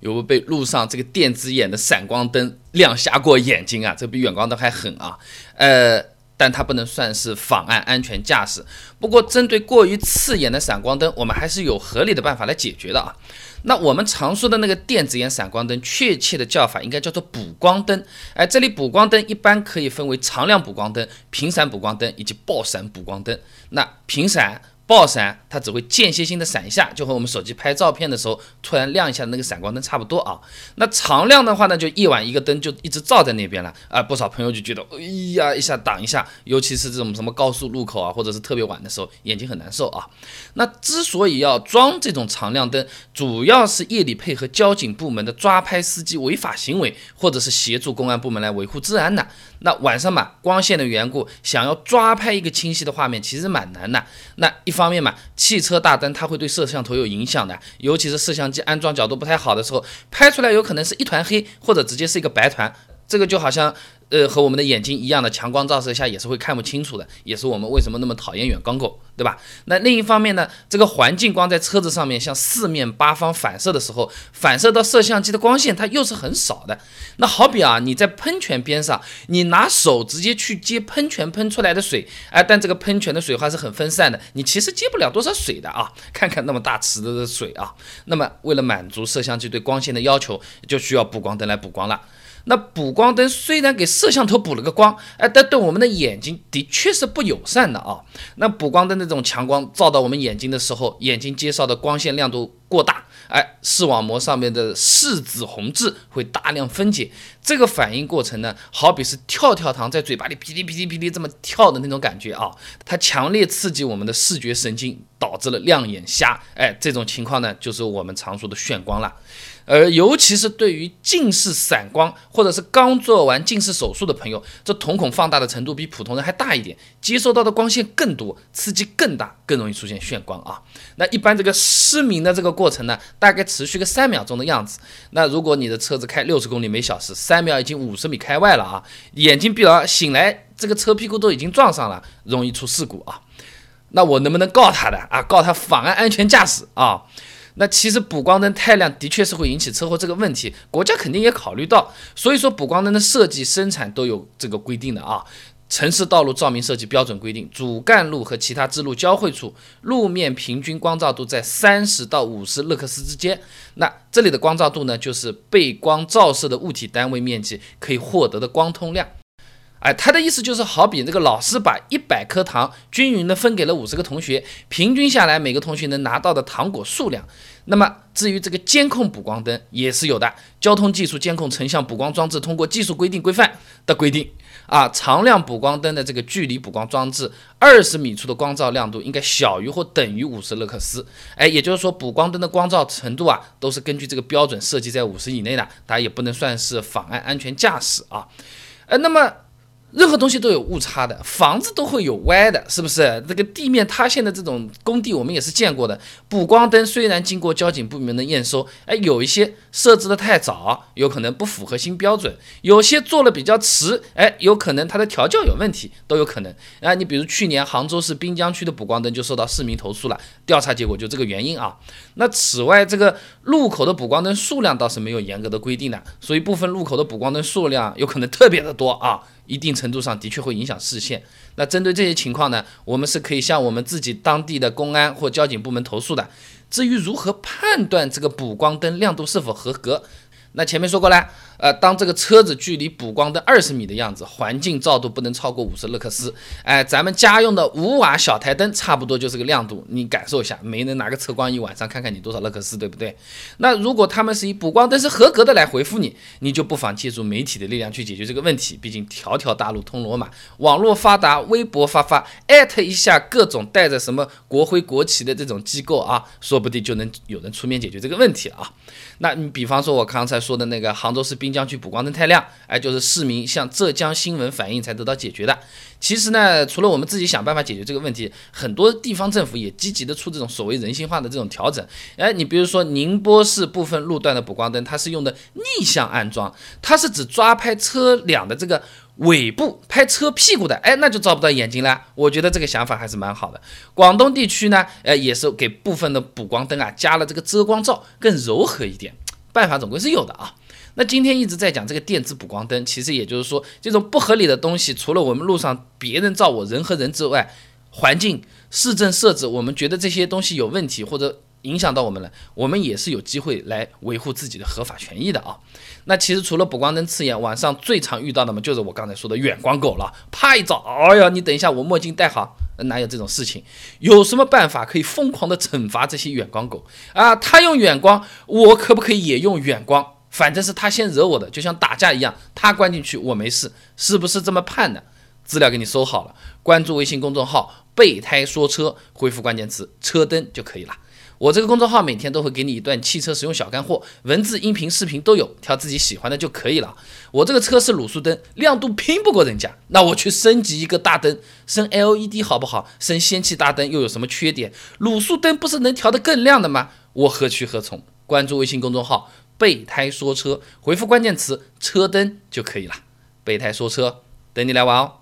有没有被路上这个电子眼的闪光灯亮瞎过眼睛啊？这比远光灯还狠啊！呃，但它不能算是妨碍安全驾驶。不过，针对过于刺眼的闪光灯，我们还是有合理的办法来解决的啊。那我们常说的那个电子眼闪光灯，确切的叫法应该叫做补光灯。哎，这里补光灯一般可以分为常亮补光灯、频闪补光灯以及爆闪补光灯。那频闪。爆闪，它只会间歇性的闪一下，就和我们手机拍照片的时候突然亮一下那个闪光灯差不多啊。那常亮的话呢，就一晚一个灯就一直照在那边了啊。不少朋友就觉得，哎呀，一下挡一下，尤其是这种什么高速路口啊，或者是特别晚的时候，眼睛很难受啊。那之所以要装这种常亮灯，主要是夜里配合交警部门的抓拍司机违法行为，或者是协助公安部门来维护治安的。那晚上嘛，光线的缘故，想要抓拍一个清晰的画面，其实蛮难的。那一方面嘛，汽车大灯它会对摄像头有影响的，尤其是摄像机安装角度不太好的时候，拍出来有可能是一团黑，或者直接是一个白团。这个就好像。呃，和我们的眼睛一样的强光照射下也是会看不清楚的，也是我们为什么那么讨厌远光狗，对吧？那另一方面呢，这个环境光在车子上面向四面八方反射的时候，反射到摄像机的光线它又是很少的。那好比啊，你在喷泉边上，你拿手直接去接喷泉喷出来的水，哎，但这个喷泉的水花是很分散的，你其实接不了多少水的啊。看看那么大池子的水啊，那么为了满足摄像机对光线的要求，就需要补光灯来补光了。那补光灯虽然给摄像头补了个光，哎，但对我们的眼睛的确是不友善的啊。那补光灯那种强光照到我们眼睛的时候，眼睛接受的光线亮度过大，哎，视网膜上面的视紫红质会大量分解。这个反应过程呢，好比是跳跳糖在嘴巴里噼里噼里噼里这么跳的那种感觉啊，它强烈刺激我们的视觉神经，导致了亮眼瞎。哎，这种情况呢，就是我们常说的眩光了。而尤其是对于近视散光，或者是刚做完近视手术的朋友，这瞳孔放大的程度比普通人还大一点，接收到的光线更多，刺激更大，更容易出现眩光啊。那一般这个失明的这个过程呢，大概持续个三秒钟的样子。那如果你的车子开六十公里每小时，三秒已经五十米开外了啊，眼睛闭牢，醒来这个车屁股都已经撞上了，容易出事故啊。那我能不能告他的啊？告他妨碍安全驾驶啊？那其实补光灯太亮的确是会引起车祸这个问题，国家肯定也考虑到，所以说补光灯的设计生产都有这个规定的啊。城市道路照明设计标准规定，主干路和其他支路交汇处，路面平均光照度在三十到五十勒克斯之间。那这里的光照度呢，就是被光照射的物体单位面积可以获得的光通量。哎，他的意思就是，好比这个老师把一百颗糖均匀的分给了五十个同学，平均下来每个同学能拿到的糖果数量。那么至于这个监控补光灯也是有的，交通技术监控成像补光装置通过技术规定规范的规定啊，常亮补光灯的这个距离补光装置二十米处的光照亮度应该小于或等于五十勒克斯。哎，也就是说补光灯的光照程度啊，都是根据这个标准设计在五十以内的，它也不能算是妨碍安全驾驶啊。呃，那么。任何东西都有误差的，房子都会有歪的，是不是？这个地面塌陷的这种工地，我们也是见过的。补光灯虽然经过交警部门的验收，哎，有一些设置的太早，有可能不符合新标准；有些做了比较迟，哎，有可能它的调教有问题，都有可能。啊，你比如去年杭州市滨江区的补光灯就受到市民投诉了，调查结果就这个原因啊。那此外，这个路口的补光灯数量倒是没有严格的规定的，所以部分路口的补光灯数量有可能特别的多啊。一定程度上的确会影响视线。那针对这些情况呢，我们是可以向我们自己当地的公安或交警部门投诉的。至于如何判断这个补光灯亮度是否合格？那前面说过了，呃，当这个车子距离补光灯二十米的样子，环境照度不能超过五十勒克斯，哎，咱们家用的五瓦小台灯差不多就是个亮度，你感受一下，没能拿个测光仪晚上看看你多少勒克斯，对不对？那如果他们是以补光灯是合格的来回复你，你就不妨借助媒体的力量去解决这个问题，毕竟条条大路通罗马，网络发达，微博发发，艾特一下各种带着什么国徽国旗的这种机构啊，说不定就能有人出面解决这个问题啊。那你比方说，我刚才说的那个杭州市滨江区补光灯太亮，哎，就是市民向浙江新闻反映才得到解决的。其实呢，除了我们自己想办法解决这个问题，很多地方政府也积极的出这种所谓人性化的这种调整。哎，你比如说宁波市部分路段的补光灯，它是用的逆向安装，它是指抓拍车辆的这个。尾部拍车屁股的，哎，那就照不到眼睛了。我觉得这个想法还是蛮好的。广东地区呢，呃，也是给部分的补光灯啊加了这个遮光罩，更柔和一点。办法总归是有的啊。那今天一直在讲这个电子补光灯，其实也就是说，这种不合理的东西，除了我们路上别人照我人和人之外，环境、市政设置，我们觉得这些东西有问题或者影响到我们了，我们也是有机会来维护自己的合法权益的啊。那其实除了补光灯刺眼，晚上最常遇到的嘛，就是我刚才说的远光狗了。啪一照，哎呀，你等一下，我墨镜戴好，哪有这种事情？有什么办法可以疯狂的惩罚这些远光狗啊？他用远光，我可不可以也用远光？反正是他先惹我的，就像打架一样，他关进去我没事，是不是这么判的？资料给你收好了，关注微信公众号“备胎说车”，回复关键词“车灯”就可以了。我这个公众号每天都会给你一段汽车使用小干货，文字、音频、视频都有，挑自己喜欢的就可以了。我这个车是卤素灯，亮度拼不过人家，那我去升级一个大灯，升 LED 好不好？升氙气大灯又有什么缺点？卤素灯不是能调得更亮的吗？我何去何从？关注微信公众号。备胎说车，回复关键词“车灯”就可以了。备胎说车，等你来玩哦。